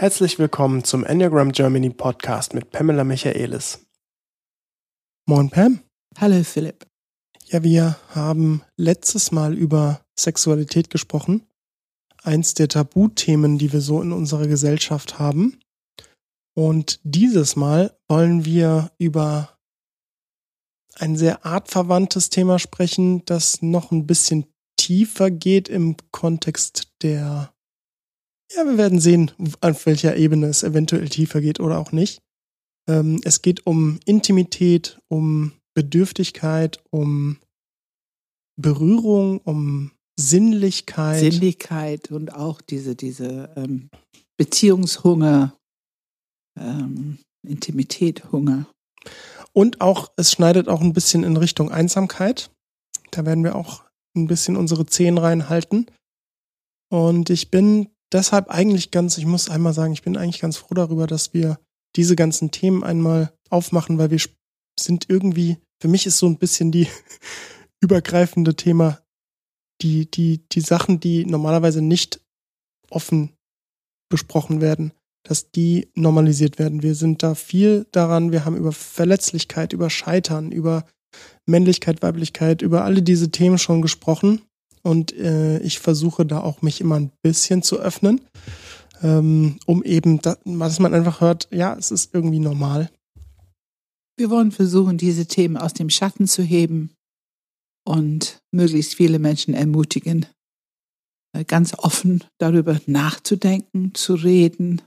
Herzlich willkommen zum Enneagram Germany Podcast mit Pamela Michaelis. Moin Pam. Hallo Philipp. Ja, wir haben letztes Mal über Sexualität gesprochen. Eins der Tabuthemen, die wir so in unserer Gesellschaft haben. Und dieses Mal wollen wir über ein sehr artverwandtes Thema sprechen, das noch ein bisschen tiefer geht im Kontext der ja, wir werden sehen, auf welcher Ebene es eventuell tiefer geht oder auch nicht. Ähm, es geht um Intimität, um Bedürftigkeit, um Berührung, um Sinnlichkeit. Sinnlichkeit und auch diese, diese ähm, Beziehungshunger, ähm, Intimität, Hunger. Und auch, es schneidet auch ein bisschen in Richtung Einsamkeit. Da werden wir auch ein bisschen unsere Zehen reinhalten. Und ich bin deshalb eigentlich ganz, ich muss einmal sagen, ich bin eigentlich ganz froh darüber, dass wir diese ganzen Themen einmal aufmachen, weil wir sind irgendwie, für mich ist so ein bisschen die übergreifende Thema, die, die, die Sachen, die normalerweise nicht offen besprochen werden, dass die normalisiert werden. Wir sind da viel daran, wir haben über Verletzlichkeit, über Scheitern, über Männlichkeit, Weiblichkeit, über alle diese Themen schon gesprochen und äh, ich versuche da auch mich immer ein bisschen zu öffnen, ähm, um eben, da, dass man einfach hört, ja, es ist irgendwie normal. Wir wollen versuchen, diese Themen aus dem Schatten zu heben und möglichst viele Menschen ermutigen, äh, ganz offen darüber nachzudenken, zu reden,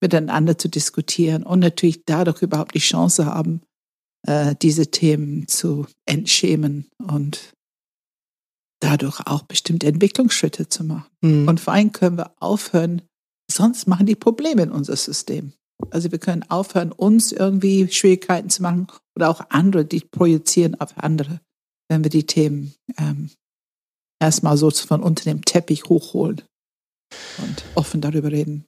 miteinander zu diskutieren und natürlich dadurch überhaupt die Chance haben, äh, diese Themen zu entschämen und dadurch auch bestimmte Entwicklungsschritte zu machen. Mhm. Und vor allem können wir aufhören, sonst machen die Probleme in unser System. Also wir können aufhören, uns irgendwie Schwierigkeiten zu machen oder auch andere, die projizieren auf andere, wenn wir die Themen ähm, erstmal so von unter dem Teppich hochholen und offen darüber reden.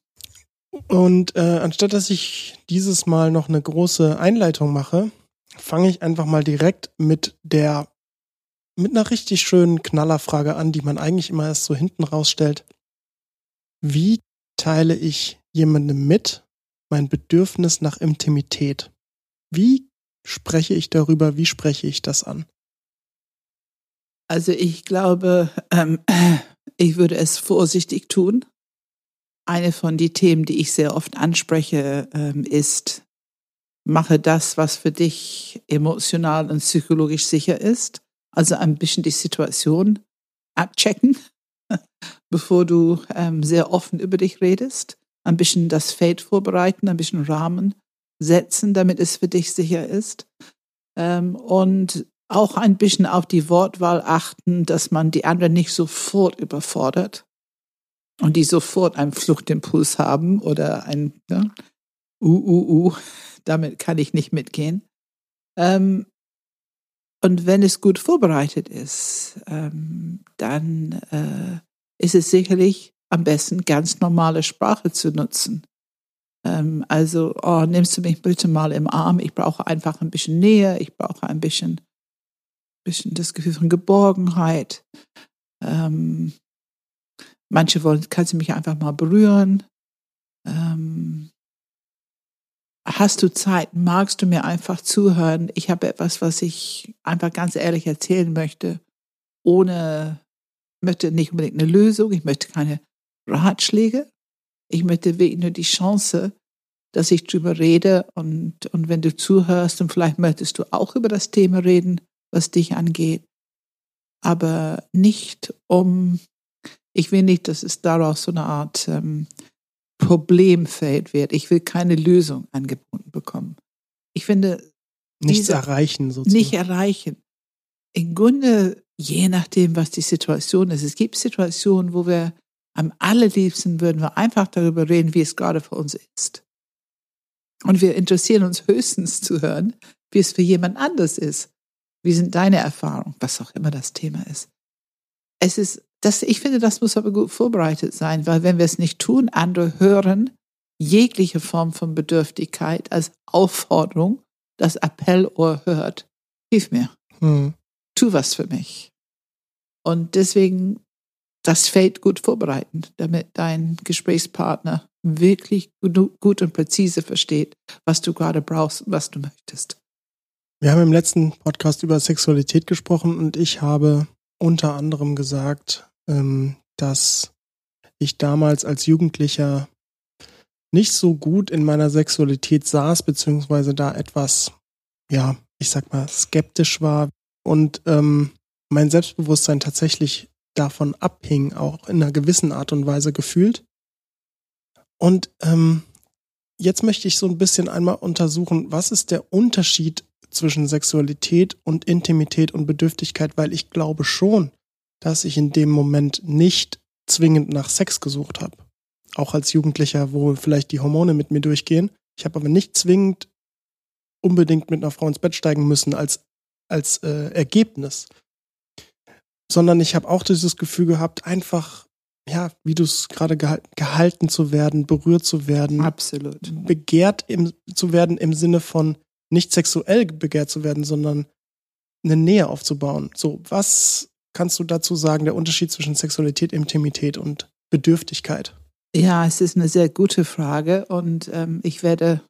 Und äh, anstatt dass ich dieses Mal noch eine große Einleitung mache, fange ich einfach mal direkt mit der mit einer richtig schönen Knallerfrage an, die man eigentlich immer erst so hinten rausstellt. Wie teile ich jemandem mit mein Bedürfnis nach Intimität? Wie spreche ich darüber? Wie spreche ich das an? Also ich glaube, ähm, ich würde es vorsichtig tun. Eine von den Themen, die ich sehr oft anspreche, ähm, ist, mache das, was für dich emotional und psychologisch sicher ist. Also ein bisschen die Situation abchecken, bevor du ähm, sehr offen über dich redest. Ein bisschen das Feld vorbereiten, ein bisschen Rahmen setzen, damit es für dich sicher ist. Ähm, und auch ein bisschen auf die Wortwahl achten, dass man die anderen nicht sofort überfordert und die sofort einen Fluchtimpuls haben oder ein ja, uh, uh, uh, damit kann ich nicht mitgehen. Ähm, und wenn es gut vorbereitet ist, ähm, dann äh, ist es sicherlich am besten, ganz normale Sprache zu nutzen. Ähm, also, oh, nimmst du mich bitte mal im Arm? Ich brauche einfach ein bisschen Nähe, ich brauche ein bisschen, bisschen das Gefühl von Geborgenheit. Ähm, manche wollen, kannst du mich einfach mal berühren? Ähm, Hast du Zeit? Magst du mir einfach zuhören? Ich habe etwas, was ich einfach ganz ehrlich erzählen möchte, ohne, möchte nicht unbedingt eine Lösung, ich möchte keine Ratschläge. Ich möchte wirklich nur die Chance, dass ich drüber rede und, und wenn du zuhörst und vielleicht möchtest du auch über das Thema reden, was dich angeht. Aber nicht um, ich will nicht, dass es daraus so eine Art ähm, Problemfeld wird. Ich will keine Lösung angeboten bekommen. Ich finde, nichts erreichen sozusagen. Nicht erreichen. Im Grunde, je nachdem, was die Situation ist. Es gibt Situationen, wo wir am allerliebsten würden wir einfach darüber reden, wie es gerade für uns ist. Und wir interessieren uns höchstens zu hören, wie es für jemand anders ist. Wie sind deine Erfahrungen, was auch immer das Thema ist. Es ist das, ich finde, das muss aber gut vorbereitet sein, weil wenn wir es nicht tun, andere hören jegliche Form von Bedürftigkeit als Aufforderung, das Appellohr hört, hilf mir, hm. tu was für mich. Und deswegen das Feld gut vorbereiten, damit dein Gesprächspartner wirklich gut und präzise versteht, was du gerade brauchst und was du möchtest. Wir haben im letzten Podcast über Sexualität gesprochen und ich habe unter anderem gesagt, ähm, dass ich damals als Jugendlicher nicht so gut in meiner Sexualität saß, beziehungsweise da etwas, ja, ich sag mal, skeptisch war und ähm, mein Selbstbewusstsein tatsächlich davon abhing, auch in einer gewissen Art und Weise gefühlt. Und ähm, jetzt möchte ich so ein bisschen einmal untersuchen, was ist der Unterschied zwischen Sexualität und Intimität und Bedürftigkeit, weil ich glaube schon, dass ich in dem Moment nicht zwingend nach Sex gesucht habe. Auch als Jugendlicher, wo vielleicht die Hormone mit mir durchgehen. Ich habe aber nicht zwingend unbedingt mit einer Frau ins Bett steigen müssen als, als äh, Ergebnis. Sondern ich habe auch dieses Gefühl gehabt, einfach, ja, wie du es gerade gehalten, gehalten zu werden, berührt zu werden. Absolut. Begehrt im, zu werden im Sinne von nicht sexuell begehrt zu werden, sondern eine Nähe aufzubauen. So, was kannst du dazu sagen, der Unterschied zwischen Sexualität, Intimität und Bedürftigkeit? Ja, es ist eine sehr gute Frage und ähm, ich werde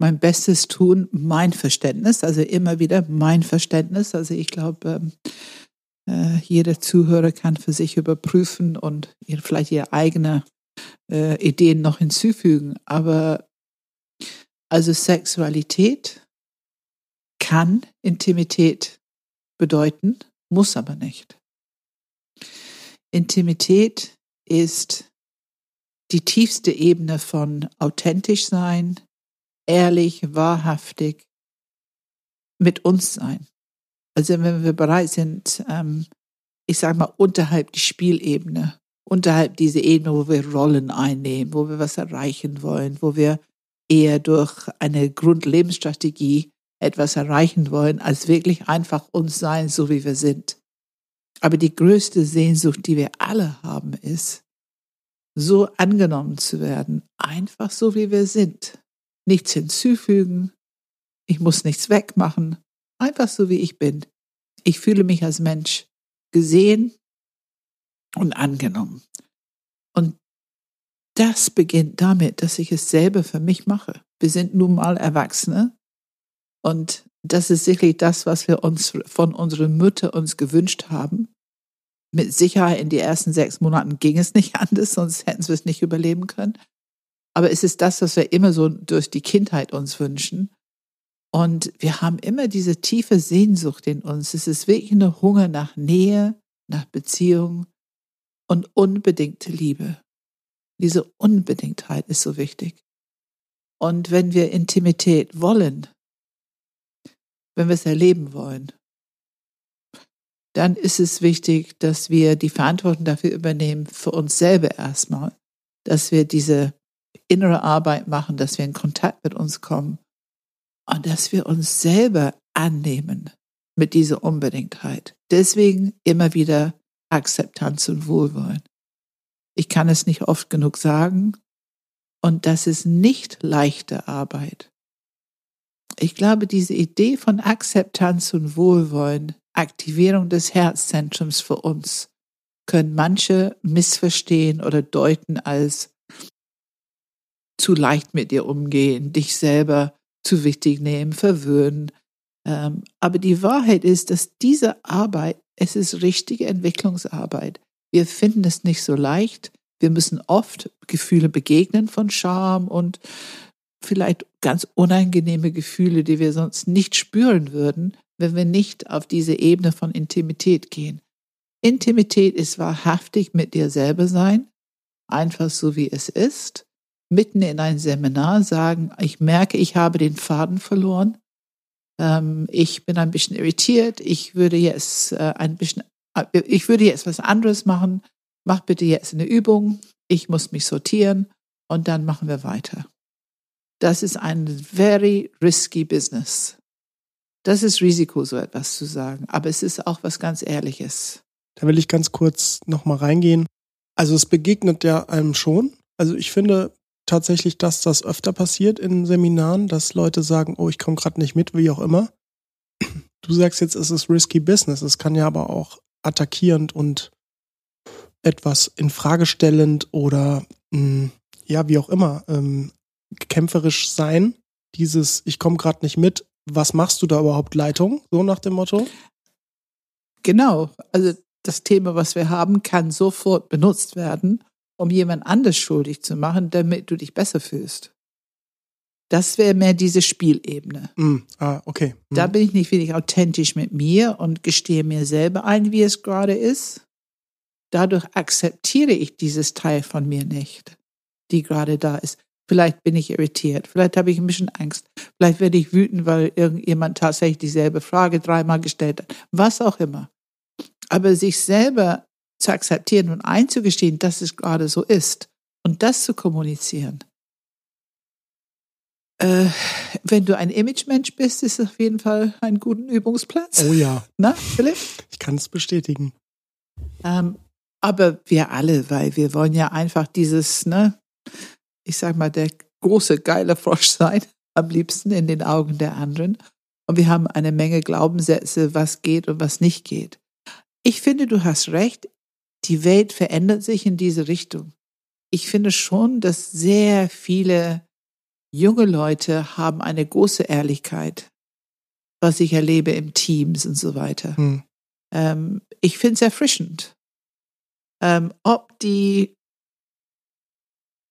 mein Bestes tun, mein Verständnis, also immer wieder mein Verständnis. Also ich glaube, ähm, äh, jeder Zuhörer kann für sich überprüfen und vielleicht ihre eigene äh, Ideen noch hinzufügen. Aber also Sexualität kann Intimität bedeuten, muss aber nicht. Intimität ist die tiefste Ebene von authentisch sein, ehrlich, wahrhaftig mit uns sein. Also wenn wir bereit sind, ähm, ich sage mal, unterhalb die Spielebene, unterhalb diese Ebene, wo wir Rollen einnehmen, wo wir was erreichen wollen, wo wir eher durch eine Grundlebensstrategie etwas erreichen wollen, als wirklich einfach uns sein, so wie wir sind. Aber die größte Sehnsucht, die wir alle haben, ist, so angenommen zu werden, einfach so wie wir sind. Nichts hinzufügen, ich muss nichts wegmachen, einfach so wie ich bin. Ich fühle mich als Mensch gesehen und angenommen. Das beginnt damit, dass ich es selber für mich mache. Wir sind nun mal Erwachsene und das ist sicherlich das, was wir uns von unserer Mütter uns gewünscht haben. Mit Sicherheit in den ersten sechs Monaten ging es nicht anders, sonst hätten wir es nicht überleben können. Aber es ist das, was wir immer so durch die Kindheit uns wünschen. Und wir haben immer diese tiefe Sehnsucht in uns. Es ist wirklich eine Hunger nach Nähe, nach Beziehung und unbedingte Liebe. Diese Unbedingtheit ist so wichtig. Und wenn wir Intimität wollen, wenn wir es erleben wollen, dann ist es wichtig, dass wir die Verantwortung dafür übernehmen, für uns selber erstmal, dass wir diese innere Arbeit machen, dass wir in Kontakt mit uns kommen und dass wir uns selber annehmen mit dieser Unbedingtheit. Deswegen immer wieder Akzeptanz und Wohlwollen. Ich kann es nicht oft genug sagen und das ist nicht leichte Arbeit. Ich glaube, diese Idee von Akzeptanz und Wohlwollen, Aktivierung des Herzzentrums für uns, können manche missverstehen oder deuten als zu leicht mit dir umgehen, dich selber zu wichtig nehmen, verwöhnen. Ähm, aber die Wahrheit ist, dass diese Arbeit, es ist richtige Entwicklungsarbeit. Wir finden es nicht so leicht. Wir müssen oft Gefühle begegnen von Scham und vielleicht ganz unangenehme Gefühle, die wir sonst nicht spüren würden, wenn wir nicht auf diese Ebene von Intimität gehen. Intimität ist wahrhaftig mit dir selber sein, einfach so wie es ist, mitten in ein Seminar sagen, ich merke, ich habe den Faden verloren, ähm, ich bin ein bisschen irritiert, ich würde jetzt äh, ein bisschen, ich würde jetzt was anderes machen, mach bitte jetzt eine Übung, ich muss mich sortieren und dann machen wir weiter. Das ist ein very risky business. Das ist Risiko, so etwas zu sagen. Aber es ist auch was ganz Ehrliches. Da will ich ganz kurz nochmal reingehen. Also es begegnet ja einem schon. Also ich finde tatsächlich, dass das öfter passiert in Seminaren, dass Leute sagen, oh, ich komme gerade nicht mit, wie auch immer. Du sagst jetzt, es ist risky business. Es kann ja aber auch attackierend und etwas in Frage stellend oder mh, ja, wie auch immer, ähm, kämpferisch sein. Dieses, ich komme gerade nicht mit, was machst du da überhaupt, Leitung? So nach dem Motto? Genau. Also das Thema, was wir haben, kann sofort benutzt werden, um jemand anders schuldig zu machen, damit du dich besser fühlst. Das wäre mehr diese Spielebene. Mm, ah, okay. Mm. Da bin ich nicht wirklich authentisch mit mir und gestehe mir selber ein, wie es gerade ist. Dadurch akzeptiere ich dieses Teil von mir nicht, die gerade da ist. Vielleicht bin ich irritiert, vielleicht habe ich ein bisschen Angst, vielleicht werde ich wütend, weil irgendjemand tatsächlich dieselbe Frage dreimal gestellt hat, was auch immer. Aber sich selber zu akzeptieren und einzugestehen, dass es gerade so ist und das zu kommunizieren. Äh, wenn du ein Imagemensch bist, ist es auf jeden Fall ein guter Übungsplatz. Oh ja. Na, Philipp? Ich kann es bestätigen. Ähm, aber wir alle, weil wir wollen ja einfach dieses, ne, ich sag mal, der große, geile Frosch sein, am liebsten in den Augen der anderen. Und wir haben eine Menge Glaubenssätze, was geht und was nicht geht. Ich finde, du hast recht. Die Welt verändert sich in diese Richtung. Ich finde schon, dass sehr viele junge Leute haben eine große Ehrlichkeit, was ich erlebe im Teams und so weiter. Hm. Ähm, ich finde es erfrischend. Ähm, ob die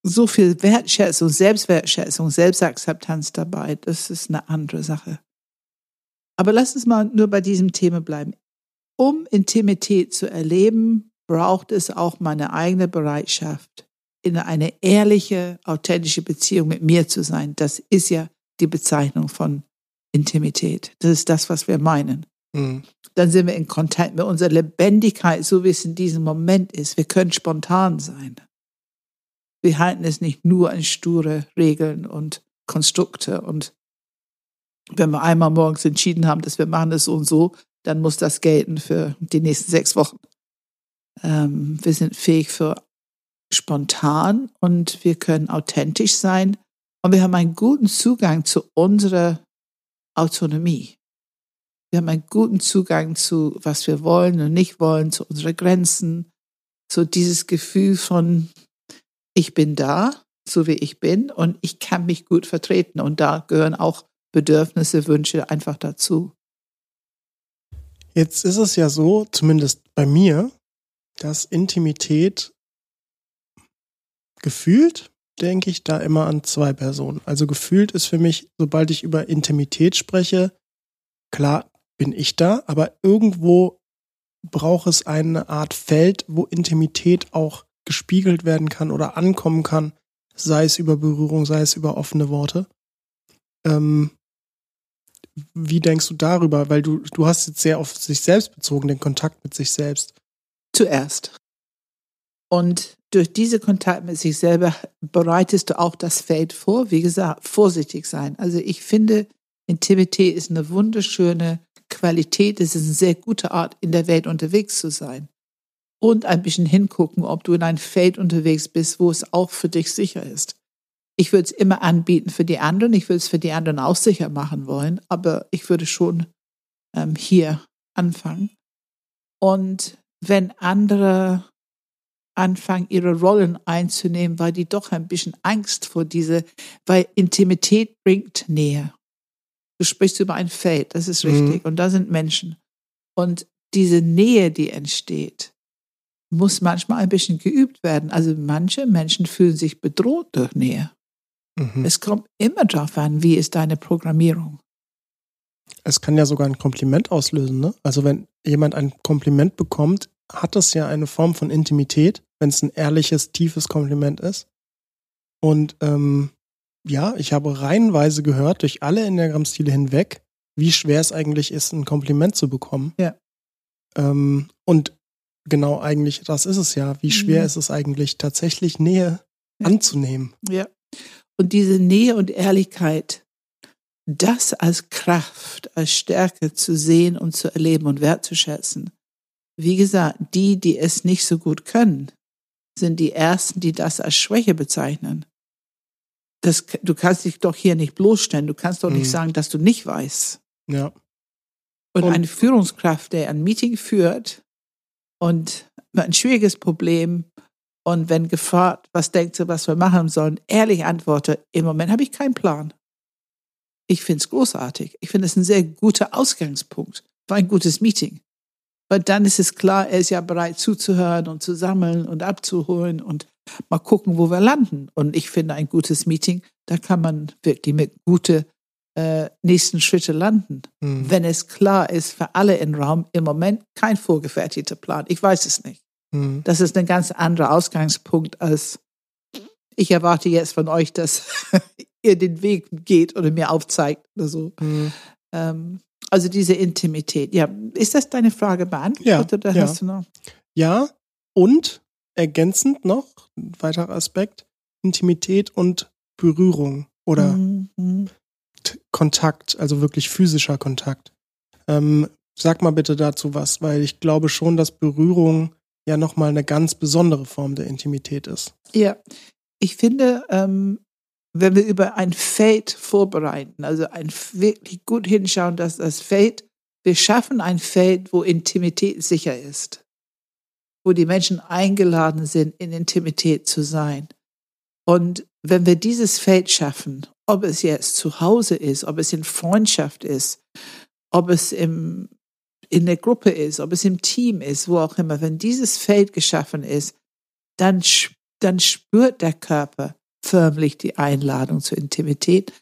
so viel Wertschätzung, Selbstwertschätzung, Selbstakzeptanz dabei, das ist eine andere Sache. Aber lass uns mal nur bei diesem Thema bleiben. Um Intimität zu erleben, braucht es auch meine eigene Bereitschaft, in eine ehrliche, authentische Beziehung mit mir zu sein. Das ist ja die Bezeichnung von Intimität. Das ist das, was wir meinen. Mhm. Dann sind wir in Kontakt mit unserer Lebendigkeit, so wie es in diesem Moment ist. Wir können spontan sein. Wir halten es nicht nur an sture Regeln und Konstrukte. Und wenn wir einmal morgens entschieden haben, dass wir machen es so und so, dann muss das gelten für die nächsten sechs Wochen. Ähm, wir sind fähig für spontan und wir können authentisch sein und wir haben einen guten Zugang zu unserer Autonomie. Wir haben einen guten Zugang zu, was wir wollen und nicht wollen, zu unseren Grenzen, so dieses Gefühl von, ich bin da, so wie ich bin und ich kann mich gut vertreten. Und da gehören auch Bedürfnisse, Wünsche einfach dazu. Jetzt ist es ja so, zumindest bei mir, dass Intimität gefühlt denke ich da immer an zwei Personen. Also gefühlt ist für mich, sobald ich über Intimität spreche, klar bin ich da, aber irgendwo braucht es eine Art Feld, wo Intimität auch gespiegelt werden kann oder ankommen kann, sei es über Berührung, sei es über offene Worte. Ähm, wie denkst du darüber? Weil du, du hast jetzt sehr auf sich selbst bezogen, den Kontakt mit sich selbst. Zuerst. Und durch diese Kontakt mit sich selber bereitest du auch das Feld vor. Wie gesagt, vorsichtig sein. Also ich finde, Intimität ist eine wunderschöne Qualität. Es ist eine sehr gute Art, in der Welt unterwegs zu sein und ein bisschen hingucken, ob du in ein Feld unterwegs bist, wo es auch für dich sicher ist. Ich würde es immer anbieten für die anderen. Ich würde es für die anderen auch sicher machen wollen, aber ich würde schon ähm, hier anfangen. Und wenn andere anfangen, ihre Rollen einzunehmen, weil die doch ein bisschen Angst vor diese, weil Intimität bringt Nähe. Du sprichst über ein Feld, das ist richtig. Mhm. Und da sind Menschen. Und diese Nähe, die entsteht, muss manchmal ein bisschen geübt werden. Also manche Menschen fühlen sich bedroht durch Nähe. Mhm. Es kommt immer darauf an, wie ist deine Programmierung. Es kann ja sogar ein Kompliment auslösen, ne? Also wenn jemand ein Kompliment bekommt, hat das ja eine Form von Intimität, wenn es ein ehrliches, tiefes Kompliment ist. Und ähm, ja, ich habe reihenweise gehört, durch alle Enneagramm-Stile hinweg, wie schwer es eigentlich ist, ein Kompliment zu bekommen. Ja. Ähm, und genau eigentlich, das ist es ja. Wie schwer mhm. ist es eigentlich, tatsächlich Nähe ja. anzunehmen? Ja. Und diese Nähe und Ehrlichkeit, das als Kraft, als Stärke zu sehen und zu erleben und wertzuschätzen. Wie gesagt, die, die es nicht so gut können, sind die Ersten, die das als Schwäche bezeichnen. Das, du kannst dich doch hier nicht bloßstellen. Du kannst doch mhm. nicht sagen, dass du nicht weißt. Ja. Und, und eine Führungskraft, der ein Meeting führt, und ein schwieriges Problem und wenn gefragt, was denkt ihr, was wir machen sollen, ehrlich antworte, im Moment habe ich keinen Plan. Ich finde es großartig. Ich finde es ein sehr guter Ausgangspunkt für ein gutes Meeting. Weil dann ist es klar, er ist ja bereit zuzuhören und zu sammeln und abzuholen und mal gucken, wo wir landen. Und ich finde ein gutes Meeting, da kann man wirklich mit gute äh, nächsten Schritte landen. Mhm. Wenn es klar ist für alle im Raum, im Moment kein vorgefertigter Plan. Ich weiß es nicht. Mhm. Das ist ein ganz anderer Ausgangspunkt als ich erwarte jetzt von euch, dass ihr den Weg geht oder mir aufzeigt oder so. Mhm. Ähm, also diese Intimität. Ja, ist das deine Frage beantwortet? Ja, oder ja. hast du noch? ja, und ergänzend noch, ein weiterer Aspekt, Intimität und Berührung oder mhm. Kontakt, also wirklich physischer Kontakt. Ähm, sag mal bitte dazu was, weil ich glaube schon, dass Berührung ja nochmal eine ganz besondere Form der Intimität ist. Ja, ich finde, ähm, wenn wir über ein Fate vorbereiten, also ein wirklich gut hinschauen, dass das Fate, wir schaffen ein Fate, wo Intimität sicher ist, wo die Menschen eingeladen sind, in Intimität zu sein. Und wenn wir dieses Feld schaffen, ob es jetzt zu Hause ist, ob es in Freundschaft ist, ob es im in der Gruppe ist, ob es im Team ist, wo auch immer, wenn dieses Feld geschaffen ist, dann, dann spürt der Körper förmlich die Einladung zur Intimität,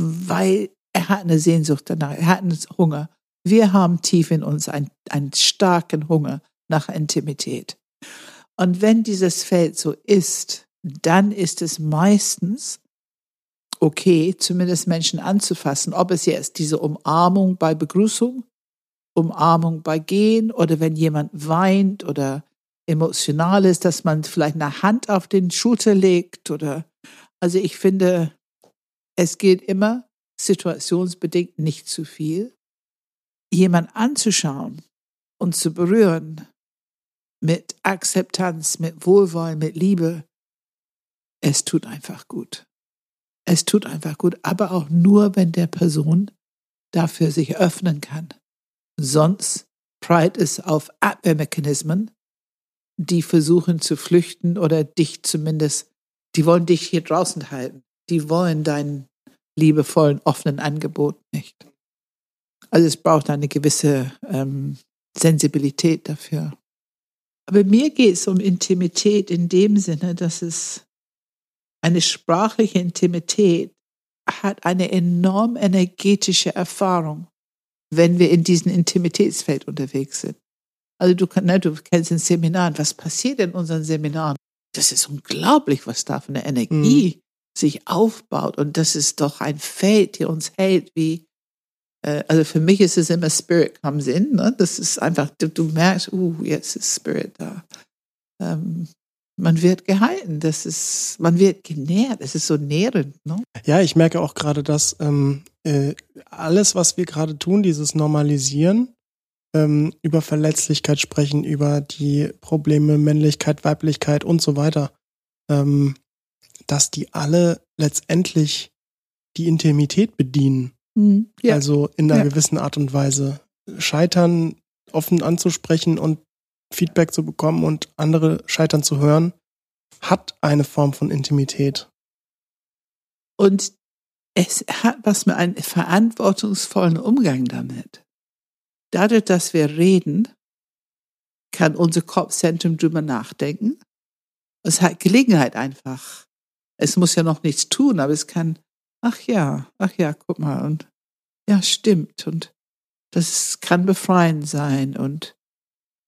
weil er hat eine Sehnsucht danach, er hat einen Hunger. Wir haben tief in uns einen, einen starken Hunger nach Intimität. Und wenn dieses Feld so ist, dann ist es meistens okay, zumindest Menschen anzufassen, ob es jetzt diese Umarmung bei Begrüßung Umarmung bei Gehen oder wenn jemand weint oder emotional ist, dass man vielleicht eine Hand auf den Schulter legt oder also ich finde, es geht immer situationsbedingt nicht zu viel. Jemand anzuschauen und zu berühren mit Akzeptanz, mit Wohlwollen, mit Liebe, es tut einfach gut. Es tut einfach gut, aber auch nur, wenn der Person dafür sich öffnen kann. Sonst prallt es auf Abwehrmechanismen, die versuchen zu flüchten oder dich zumindest, die wollen dich hier draußen halten. Die wollen deinen liebevollen, offenen Angebot nicht. Also es braucht eine gewisse ähm, Sensibilität dafür. Aber mir geht es um Intimität in dem Sinne, dass es eine sprachliche Intimität hat eine enorm energetische Erfahrung wenn wir in diesem Intimitätsfeld unterwegs sind. Also du, ne, du kennst den Seminaren. Was passiert in unseren Seminaren? Das ist unglaublich, was da für eine Energie mhm. sich aufbaut. Und das ist doch ein Feld, der uns hält, wie, äh, also für mich ist es immer Spirit comes in. Ne? Das ist einfach, du, du merkst, uh, jetzt ist Spirit da. Ähm, man wird gehalten, das ist, man wird genährt, es ist so nährend. Ne? Ja, ich merke auch gerade, dass ähm, äh, alles, was wir gerade tun, dieses Normalisieren, ähm, über Verletzlichkeit sprechen, über die Probleme Männlichkeit, Weiblichkeit und so weiter, ähm, dass die alle letztendlich die Intimität bedienen. Mhm, ja. Also in einer ja. gewissen Art und Weise. Scheitern offen anzusprechen und Feedback zu bekommen und andere scheitern zu hören, hat eine Form von Intimität. Und es hat was mit einem verantwortungsvollen Umgang damit. Dadurch, dass wir reden, kann unser Kopfzentrum drüber nachdenken. Es hat Gelegenheit einfach. Es muss ja noch nichts tun, aber es kann, ach ja, ach ja, guck mal, und ja, stimmt. Und das kann befreiend sein. Und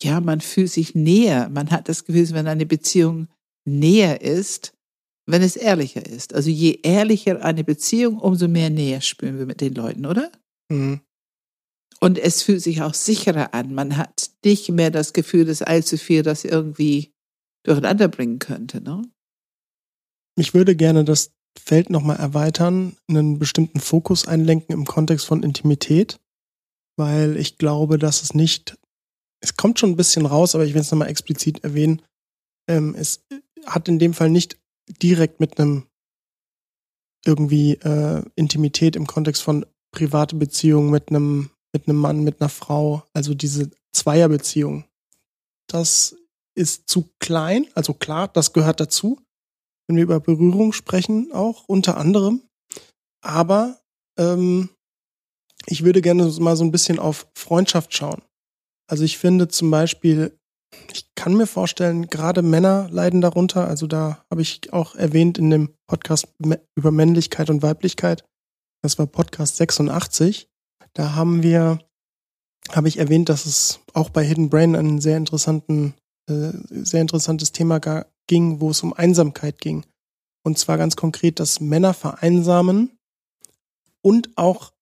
ja, man fühlt sich näher. Man hat das Gefühl, wenn eine Beziehung näher ist, wenn es ehrlicher ist. Also je ehrlicher eine Beziehung, umso mehr näher spüren wir mit den Leuten, oder? Mhm. Und es fühlt sich auch sicherer an. Man hat nicht mehr das Gefühl, dass allzu viel das irgendwie durcheinander bringen könnte. Ne? Ich würde gerne das Feld nochmal erweitern, einen bestimmten Fokus einlenken im Kontext von Intimität, weil ich glaube, dass es nicht es kommt schon ein bisschen raus, aber ich will es nochmal explizit erwähnen. Ähm, es hat in dem Fall nicht direkt mit einem irgendwie äh, Intimität im Kontext von private Beziehungen mit einem mit einem Mann, mit einer Frau, also diese Zweierbeziehung. das ist zu klein. Also klar, das gehört dazu, wenn wir über Berührung sprechen, auch unter anderem. Aber ähm, ich würde gerne mal so ein bisschen auf Freundschaft schauen. Also ich finde zum Beispiel, ich kann mir vorstellen, gerade Männer leiden darunter. Also da habe ich auch erwähnt in dem Podcast über Männlichkeit und Weiblichkeit. Das war Podcast 86. Da haben wir, habe ich erwähnt, dass es auch bei Hidden Brain einen sehr interessanten, äh, sehr interessantes Thema ging, wo es um Einsamkeit ging. Und zwar ganz konkret, dass Männer vereinsamen und auch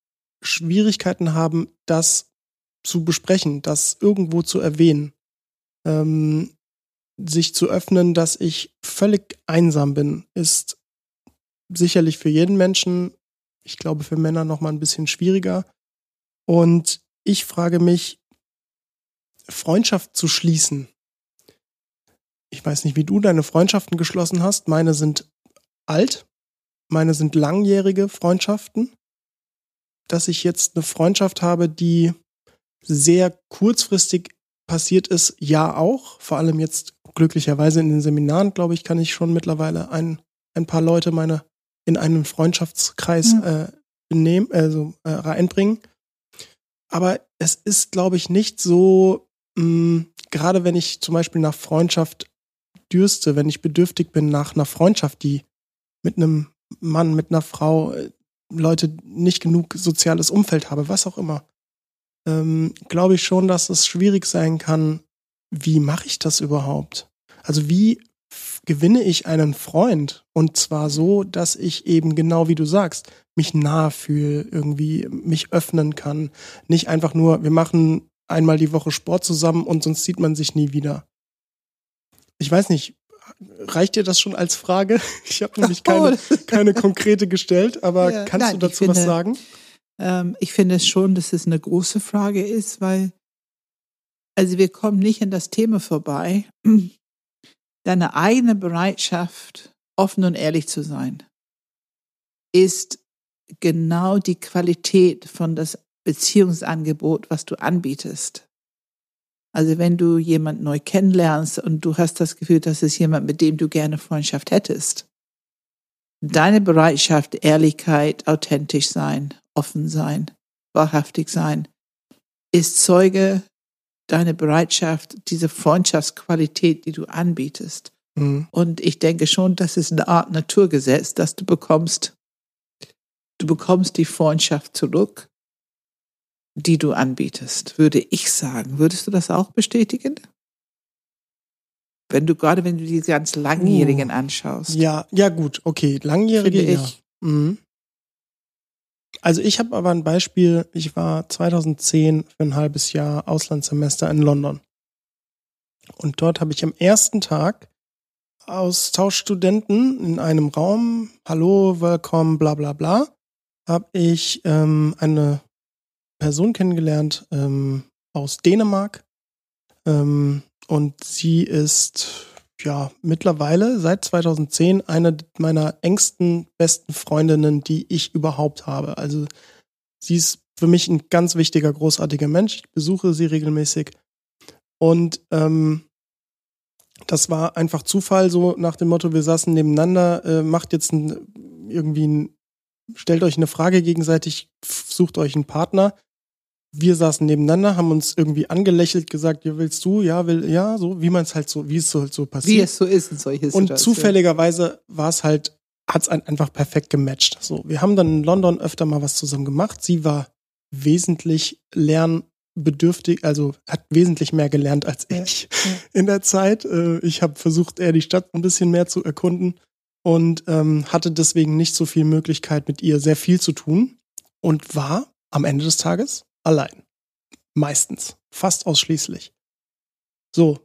Schwierigkeiten haben, das zu besprechen, das irgendwo zu erwähnen, ähm, sich zu öffnen, dass ich völlig einsam bin, ist sicherlich für jeden Menschen, ich glaube für Männer noch mal ein bisschen schwieriger. Und ich frage mich, Freundschaft zu schließen. Ich weiß nicht, wie du deine Freundschaften geschlossen hast. Meine sind alt, meine sind langjährige Freundschaften dass ich jetzt eine Freundschaft habe, die sehr kurzfristig passiert ist, ja auch. Vor allem jetzt glücklicherweise in den Seminaren, glaube ich, kann ich schon mittlerweile ein, ein paar Leute meine in einen Freundschaftskreis mhm. äh, nehmen, also äh, reinbringen. Aber es ist, glaube ich, nicht so, mh, gerade wenn ich zum Beispiel nach Freundschaft dürste, wenn ich bedürftig bin nach einer Freundschaft, die mit einem Mann, mit einer Frau, äh, Leute nicht genug soziales Umfeld habe, was auch immer, ähm, glaube ich schon, dass es schwierig sein kann, wie mache ich das überhaupt? Also wie gewinne ich einen Freund? Und zwar so, dass ich eben genau wie du sagst, mich nahe fühle, irgendwie mich öffnen kann. Nicht einfach nur, wir machen einmal die Woche Sport zusammen und sonst sieht man sich nie wieder. Ich weiß nicht, reicht dir das schon als Frage? Ich habe nämlich keine, oh. keine konkrete gestellt, aber ja, kannst nein, du dazu finde, was sagen? Ähm, ich finde es schon, dass es eine große Frage ist, weil, also wir kommen nicht an das Thema vorbei, deine eigene Bereitschaft, offen und ehrlich zu sein, ist genau die Qualität von das Beziehungsangebot, was du anbietest. Also wenn du jemand neu kennenlernst und du hast das Gefühl, das ist jemand, mit dem du gerne Freundschaft hättest, deine Bereitschaft, Ehrlichkeit, authentisch sein, offen sein, wahrhaftig sein, ist Zeuge deiner Bereitschaft, diese Freundschaftsqualität, die du anbietest. Mhm. Und ich denke schon, das ist eine Art Naturgesetz, dass du bekommst, du bekommst die Freundschaft zurück die du anbietest, würde ich sagen. Würdest du das auch bestätigen? Wenn du gerade, wenn du die ganz Langjährigen uh, anschaust. Ja, ja gut, okay, Langjährige, Finde ja. Mhm. Also ich habe aber ein Beispiel, ich war 2010 für ein halbes Jahr Auslandssemester in London. Und dort habe ich am ersten Tag Austauschstudenten in einem Raum, hallo, willkommen, bla bla bla, habe ich ähm, eine Person kennengelernt ähm, aus Dänemark. Ähm, und sie ist ja mittlerweile seit 2010 eine meiner engsten, besten Freundinnen, die ich überhaupt habe. Also sie ist für mich ein ganz wichtiger, großartiger Mensch. Ich besuche sie regelmäßig. Und ähm, das war einfach Zufall, so nach dem Motto, wir saßen nebeneinander, äh, macht jetzt ein, irgendwie ein, stellt euch eine Frage gegenseitig, sucht euch einen Partner wir saßen nebeneinander, haben uns irgendwie angelächelt, gesagt, ja, willst du, ja, will, ja, so, wie man es halt so, wie es so halt so passiert. Wie es so ist in solche Situationen. Und zufälligerweise war es halt, hat es einfach perfekt gematcht. So, wir haben dann in London öfter mal was zusammen gemacht. Sie war wesentlich lernbedürftig, also hat wesentlich mehr gelernt als ich ja, ja. in der Zeit. Äh, ich habe versucht, eher die Stadt ein bisschen mehr zu erkunden und ähm, hatte deswegen nicht so viel Möglichkeit, mit ihr sehr viel zu tun und war am Ende des Tages allein. Meistens. Fast ausschließlich. So,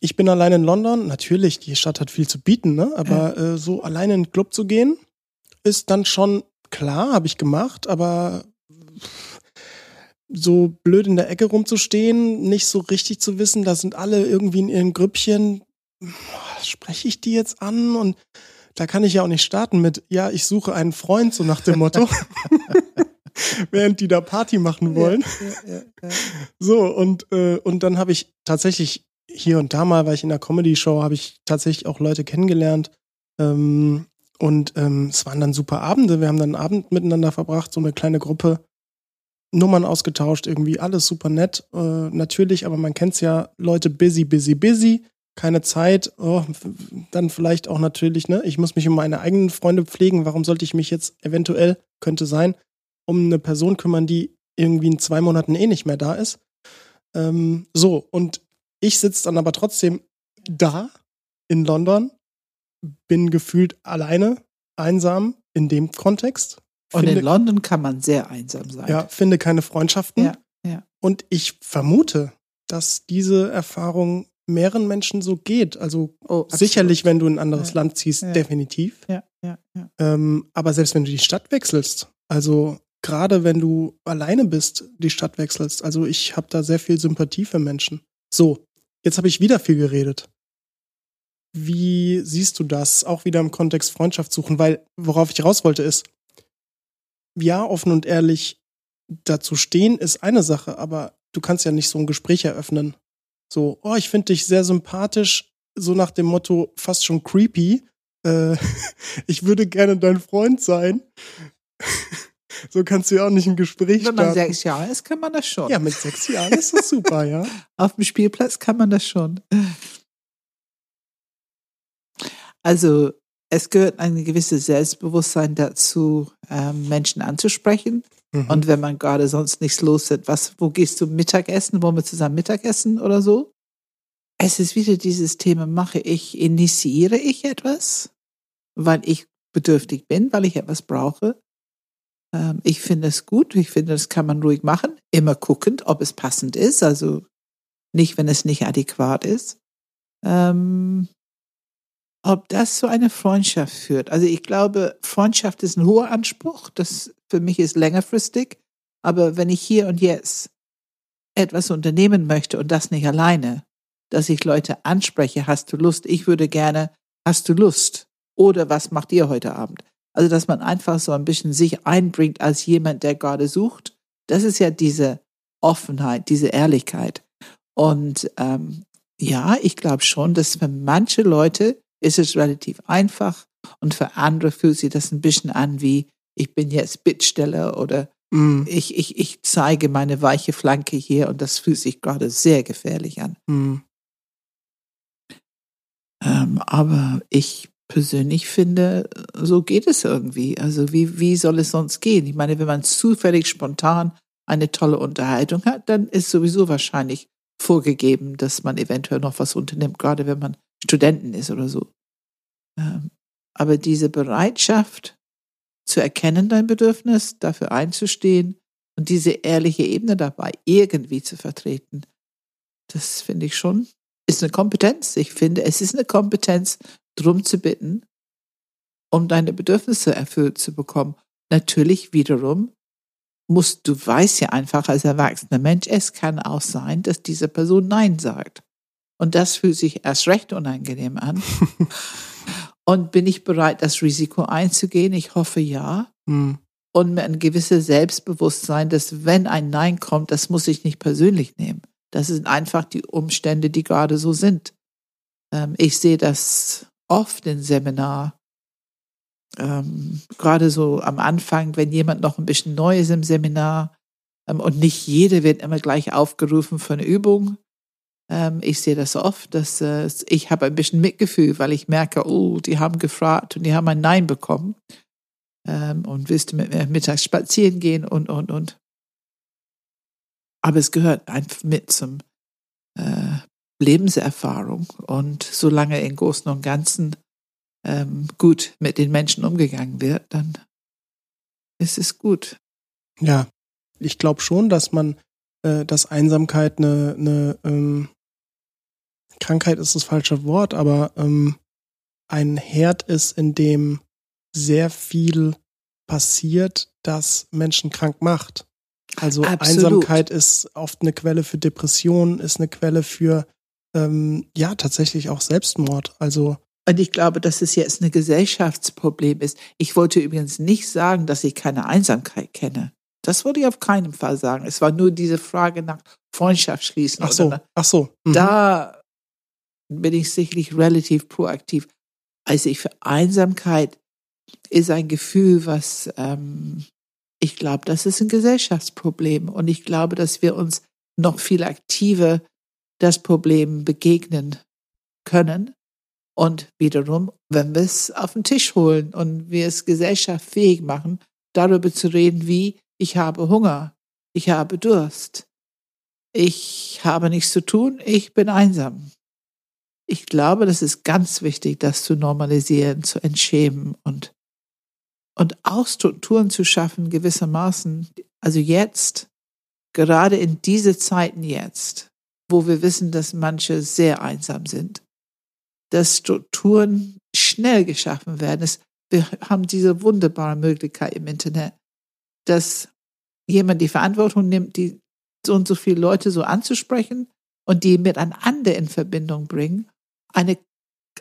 ich bin allein in London. Natürlich, die Stadt hat viel zu bieten, ne? aber äh, so allein in den Club zu gehen, ist dann schon klar, habe ich gemacht, aber so blöd in der Ecke rumzustehen, nicht so richtig zu wissen, da sind alle irgendwie in ihren Grüppchen. Spreche ich die jetzt an? Und da kann ich ja auch nicht starten mit, ja, ich suche einen Freund, so nach dem Motto. während die da Party machen wollen. Ja, ja, ja, so, und, äh, und dann habe ich tatsächlich hier und da mal, weil ich in der Comedy-Show habe ich tatsächlich auch Leute kennengelernt. Ähm, und ähm, es waren dann super Abende. Wir haben dann einen Abend miteinander verbracht, so eine kleine Gruppe. Nummern ausgetauscht, irgendwie alles super nett. Äh, natürlich, aber man kennt's ja, Leute busy, busy, busy, keine Zeit. Oh, dann vielleicht auch natürlich, ne? Ich muss mich um meine eigenen Freunde pflegen. Warum sollte ich mich jetzt eventuell, könnte sein, um eine Person kümmern, die irgendwie in zwei Monaten eh nicht mehr da ist? Ähm, so, und ich sitze dann aber trotzdem da in London, bin gefühlt alleine, einsam in dem Kontext. Und Finde- in London kann man sehr einsam sein. Ja, finde keine Freundschaften. ja, ja. Und ich vermute, dass diese Erfahrung mehreren Menschen so geht. Also Oh, sicherlich, wenn du in ein anderes Ja. Land ziehst, definitiv. Ja, ja, ja. Ähm, aber selbst wenn du die Stadt wechselst, also gerade wenn du alleine bist, die Stadt wechselst, also ich habe da sehr viel Sympathie für Menschen. So, jetzt habe ich wieder viel geredet. Wie siehst du das? Auch wieder im Kontext Freundschaft suchen, weil worauf ich raus wollte ist, ja, offen und ehrlich dazu stehen ist eine Sache, aber du kannst ja nicht so ein Gespräch eröffnen. So, oh, ich finde dich sehr sympathisch, so nach dem Motto fast schon creepy. Äh, ich würde gerne dein Freund sein. so kannst du ja auch nicht ein Gespräch Wenn man starten. sechs Jahre ist, kann man das schon. ja, mit sechs Jahren ist das super, ja. Auf dem Spielplatz kann man das schon. Also es gehört ein gewisses Selbstbewusstsein dazu, ähm, Menschen anzusprechen. Mhm. Und wenn man gerade sonst nichts los ist, was, wo gehst du Mittagessen? Wollen wir zusammen Mittagessen oder so? Es ist wieder dieses Thema, mache ich, initiiere ich etwas, weil ich bedürftig bin, weil ich etwas brauche. Ähm, ich finde es gut, ich finde, das kann man ruhig machen, immer guckend, ob es passend ist, also nicht, wenn es nicht adäquat ist. Ähm, ob das zu einer Freundschaft führt. Also ich glaube, Freundschaft ist ein hoher Anspruch. Das für mich ist längerfristig. Aber wenn ich hier und jetzt etwas unternehmen möchte und das nicht alleine, dass ich Leute anspreche, hast du Lust? Ich würde gerne, hast du Lust? Oder was macht ihr heute Abend? Also, dass man einfach so ein bisschen sich einbringt als jemand, der gerade sucht. Das ist ja diese Offenheit, diese Ehrlichkeit. Und ähm, ja, ich glaube schon, dass für manche Leute ist es relativ einfach und für andere fühlt sich das ein bisschen an wie, ich bin jetzt Bittsteller oder Mhm. ich, ich, ich zeige meine weiche Flanke hier und das fühlt sich gerade sehr gefährlich an. Mhm. Ähm, aber ich persönlich finde, so geht es irgendwie. Also wie, wie soll es sonst gehen? Ich meine, wenn man zufällig spontan eine tolle Unterhaltung hat, dann ist sowieso wahrscheinlich vorgegeben, dass man eventuell noch was unternimmt, gerade wenn man Studenten ist oder so. Ähm, aber diese Bereitschaft zu erkennen, dein Bedürfnis, dafür einzustehen und diese ehrliche Ebene dabei irgendwie zu vertreten, das finde ich schon, ist eine Kompetenz. Ich finde, es ist eine Kompetenz, drum zu bitten, um deine Bedürfnisse erfüllt zu bekommen. Natürlich wiederum musst du weißt ja einfach als erwachsener Mensch, es kann auch sein, dass diese Person Nein sagt. Und das fühlt sich erst recht unangenehm an. Und bin ich bereit, das Risiko einzugehen? Ich hoffe ja. Mhm. Und ein gewisses Selbstbewusstsein, dass wenn ein Nein kommt, das muss ich nicht persönlich nehmen. Das sind einfach die Umstände, die gerade so sind. Ähm, ich sehe das oft in Seminar. Ähm, gerade so am Anfang, wenn jemand noch ein bisschen neu ist im Seminar ähm, und nicht jede wird immer gleich aufgerufen für eine Übung. Ähm, ich sehe das oft, dass äh, ich habe ein bisschen Mitgefühl, weil ich merke, oh, die haben gefragt und die haben ein Nein bekommen. Ähm, und willst du mit mir mittags spazieren gehen und, und, und. Aber es gehört einfach mit zum äh, Lebenserfahrung. Und solange im Großen und Ganzen ähm, gut mit den Menschen umgegangen wird, dann ist es gut. Ja, ich glaube schon, dass man, äh, dass Einsamkeit eine, eine ähm, Krankheit ist das falsche Wort, aber ähm, ein Herd ist, in dem sehr viel passiert, das Menschen krank macht. Also Absolut. Einsamkeit ist oft eine Quelle für Depressionen, ist eine Quelle für ähm, ja tatsächlich auch Selbstmord. Also Und ich glaube, dass es jetzt ein Gesellschaftsproblem ist. Ich wollte übrigens nicht sagen, dass ich keine Einsamkeit kenne. Das wollte ich auf keinen Fall sagen. Es war nur diese Frage nach Freundschaft schließen. ach so, oder ach so. mhm. Da bin ich sicherlich relativ proaktiv. Also ich für Einsamkeit ist ein Gefühl, was ähm, ich glaube, das ist ein Gesellschaftsproblem und ich glaube, dass wir uns noch viel aktiver das Problem begegnen können. Und wiederum, wenn wir es auf den Tisch holen und wir es gesellschaftsfähig machen, darüber zu reden, wie ich habe Hunger, ich habe Durst, ich habe nichts zu tun, ich bin einsam. Ich glaube, das ist ganz wichtig, das zu normalisieren, zu entschämen und, und auch Strukturen zu schaffen, gewissermaßen. Also jetzt, gerade in diese Zeiten jetzt, wo wir wissen, dass manche sehr einsam sind, dass Strukturen schnell geschaffen werden. Es, wir haben diese wunderbare Möglichkeit im Internet, dass jemand die Verantwortung nimmt, die so und so viele Leute so anzusprechen und die miteinander in Verbindung bringen. Eine,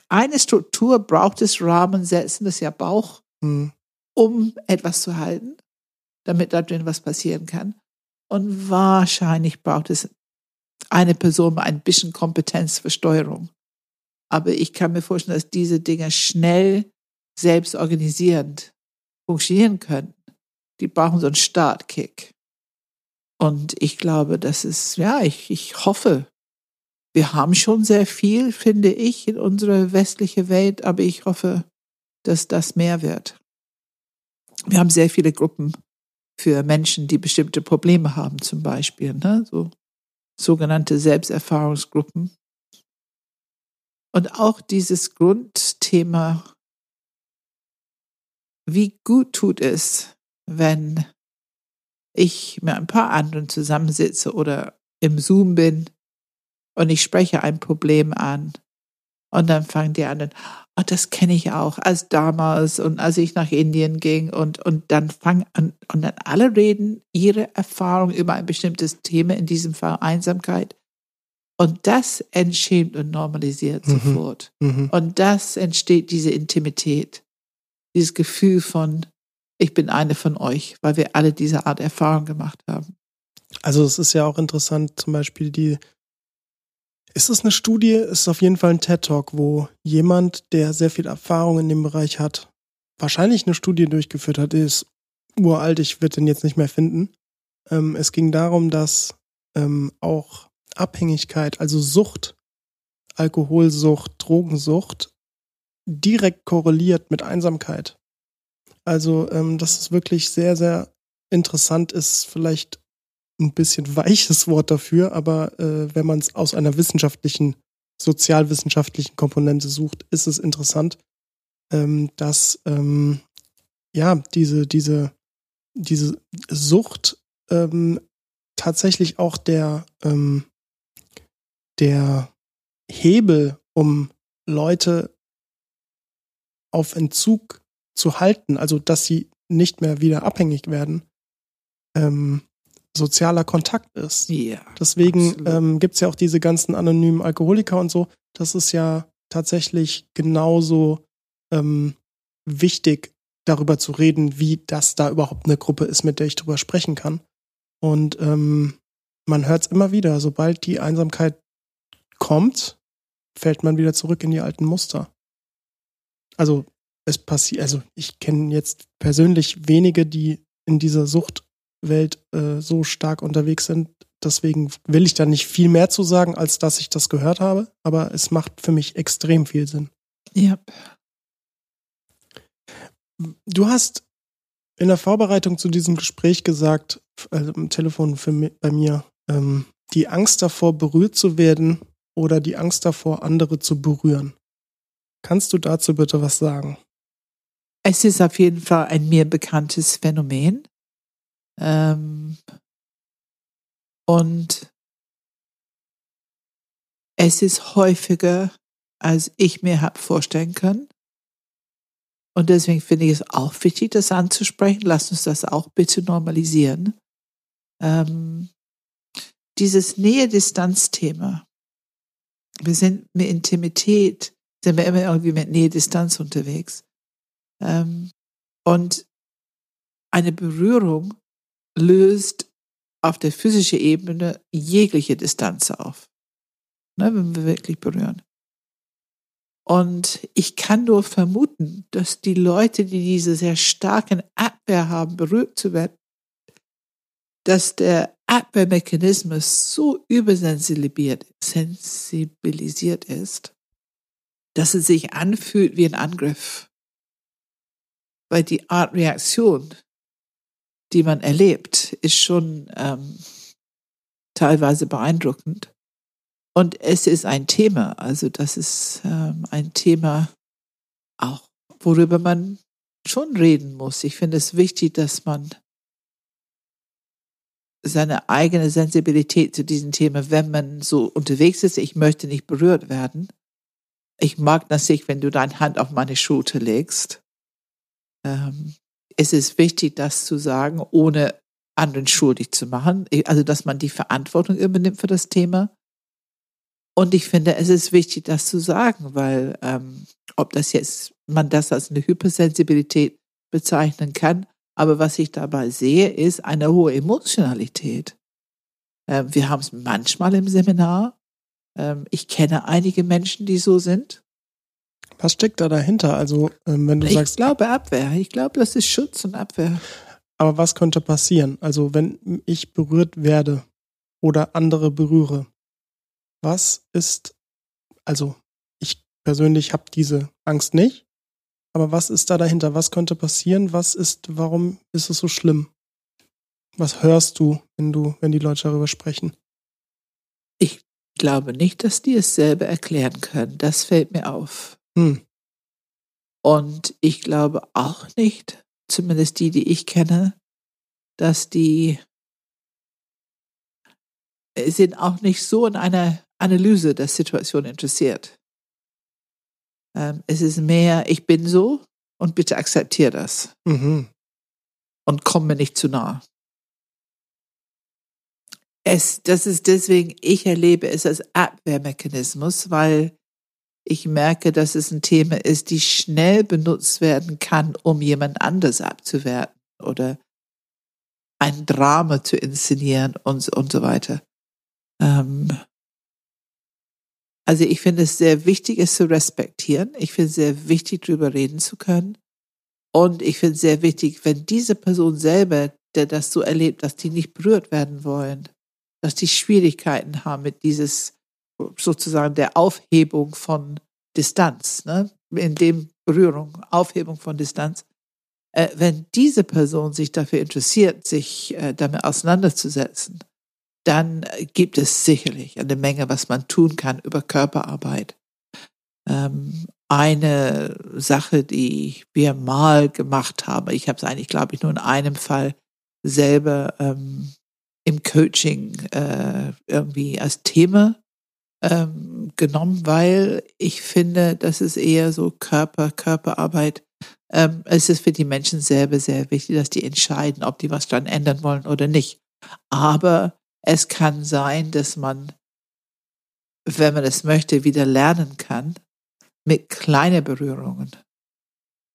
eine Struktur braucht es Rahmen setzen, das ist ja Bauch, mhm. um etwas zu halten, damit da drin was passieren kann. Und wahrscheinlich braucht es eine Person mit ein bisschen Kompetenz für Steuerung. Aber ich kann mir vorstellen, dass diese Dinge schnell selbst organisierend funktionieren können. Die brauchen so einen Startkick. Und ich glaube, das ist, ja, ich, ich hoffe, wir haben schon sehr viel, finde ich, in unserer westlichen Welt, aber ich hoffe, dass das mehr wird. Wir haben sehr viele Gruppen für Menschen, die bestimmte Probleme haben, zum Beispiel, ne? so sogenannte Selbsterfahrungsgruppen. Und auch dieses Grundthema, wie gut tut es, wenn ich mit ein paar anderen zusammensitze oder im Zoom bin und ich spreche ein Problem an und dann fangen die an, oh, das kenne ich auch, als damals und als ich nach Indien ging und, und dann fangen an, und dann alle reden ihre Erfahrung über ein bestimmtes Thema, in diesem Fall Einsamkeit. Und das entschämt und normalisiert mhm. sofort. Mhm. Und das entsteht diese Intimität, dieses Gefühl von, ich bin eine von euch, weil wir alle diese Art Erfahrung gemacht haben. Also es ist ja auch interessant, zum Beispiel die, ist es eine Studie, es ist auf jeden Fall ein TED-Talk, wo jemand, der sehr viel Erfahrung in dem Bereich hat, wahrscheinlich eine Studie durchgeführt hat, die ist uralt, ich würde den jetzt nicht mehr finden. Ähm, es ging darum, dass ähm, auch Abhängigkeit, also Sucht, Alkoholsucht, Drogensucht direkt korreliert mit Einsamkeit. Also, ähm, dass es wirklich sehr, sehr interessant ist, vielleicht ein bisschen weiches Wort dafür, aber äh, wenn man es aus einer wissenschaftlichen, sozialwissenschaftlichen Komponente sucht, ist es interessant, ähm, dass ähm, ja diese, diese, diese Sucht ähm, tatsächlich auch der, ähm, der Hebel, um Leute auf Entzug zu halten, also dass sie nicht mehr wieder abhängig werden, ähm, sozialer Kontakt ist. Ja. Deswegen ähm, gibt es ja auch diese ganzen anonymen Alkoholiker und so. Das ist ja tatsächlich genauso ähm, wichtig, darüber zu reden, wie das da überhaupt eine Gruppe ist, mit der ich drüber sprechen kann. Und ähm, man hört es immer wieder, sobald die Einsamkeit kommt, fällt man wieder zurück in die alten Muster. Also es passiert, also ich kenne jetzt persönlich wenige, die in dieser Suchtwelt äh, so stark unterwegs sind. Deswegen will ich da nicht viel mehr zu sagen, als dass ich das gehört habe. Aber es macht für mich extrem viel Sinn. Ja. Du hast in der Vorbereitung zu diesem Gespräch gesagt, also im Telefon für bei mir, ähm, die Angst davor, berührt zu werden oder die Angst davor, andere zu berühren. Kannst du dazu bitte was sagen? Es ist auf jeden Fall ein mir bekanntes Phänomen. Ähm, und es ist häufiger, als ich mir habe vorstellen können. Und deswegen finde ich es auch wichtig, das anzusprechen. Lass uns das auch bitte normalisieren. Ähm, dieses Nähe-Distanz-Thema. Wir sind mit Intimität, sind wir immer irgendwie mit Nähe-Distanz unterwegs. Ähm, und eine Berührung löst auf der physischen Ebene jegliche Distanz auf, ne, wenn wir wirklich berühren. Und ich kann nur vermuten, dass die Leute, die diese sehr starken Abwehr haben, berührt zu werden, dass der Abwehrmechanismus so übersensibilisiert sensibilisiert ist, dass es sich anfühlt wie ein Angriff. Weil die Art Reaktion, die man erlebt, ist schon ähm, teilweise beeindruckend. Und es ist ein Thema, also das ist ähm, ein Thema auch, worüber man schon reden muss. Ich finde es wichtig, dass man seine eigene Sensibilität zu diesem Thema, wenn man so unterwegs ist, ich möchte nicht berührt werden. Ich mag das nicht, wenn du deine Hand auf meine Schulter legst. Ähm, es ist wichtig, das zu sagen, ohne anderen schuldig zu machen. Also, dass man die Verantwortung übernimmt für das Thema. Und ich finde, es ist wichtig, das zu sagen, weil ähm, ob das jetzt man das als eine Hypersensibilität bezeichnen kann, aber was ich dabei sehe, ist eine hohe Emotionalität. Ähm, wir haben es manchmal im Seminar. Ähm, ich kenne einige Menschen, die so sind. Was steckt da dahinter? Also, ähm, wenn du ich sagst. Ich glaube Abwehr. Ich glaube, das ist Schutz und Abwehr. Aber was könnte passieren? Also, wenn ich berührt werde oder andere berühre, was ist, also, ich persönlich habe diese Angst nicht, aber was ist da dahinter? Was könnte passieren? Was ist, warum ist es so schlimm? Was hörst du, wenn du, wenn die Leute darüber sprechen? Ich glaube nicht, dass die es selber erklären können. Das fällt mir auf. Hm. Und ich glaube auch nicht, zumindest die, die ich kenne, dass die sind auch nicht so in einer Analyse der Situation interessiert. Ähm, es ist mehr, ich bin so und bitte akzeptiere das. Mhm. Und komm mir nicht zu nah. Es, das ist deswegen, ich erlebe es als Abwehrmechanismus, weil ich merke, dass es ein Thema ist, die schnell benutzt werden kann, um jemand anders abzuwerten oder ein Drama zu inszenieren und, und so weiter. Ähm, also ich finde es sehr wichtig, es zu respektieren. Ich finde es sehr wichtig, darüber reden zu können. Und ich finde es sehr wichtig, wenn diese Person selber, der das so erlebt, dass die nicht berührt werden wollen, dass die Schwierigkeiten haben mit dieses sozusagen der Aufhebung von Distanz, ne? in dem Berührung, Aufhebung von Distanz. Äh, wenn diese Person sich dafür interessiert, sich äh, damit auseinanderzusetzen, dann gibt es sicherlich eine Menge, was man tun kann über Körperarbeit. Ähm, eine Sache, die wir mal gemacht haben, ich habe es eigentlich, glaube ich, nur in einem Fall selber ähm, im Coaching äh, irgendwie als Thema ähm, genommen, weil ich finde, das ist eher so Körper, Körperarbeit. Ähm, es ist für die Menschen selber sehr wichtig, dass die entscheiden, ob die was dran ändern wollen oder nicht. Aber es kann sein, dass man, wenn man es möchte, wieder lernen kann mit kleinen Berührungen.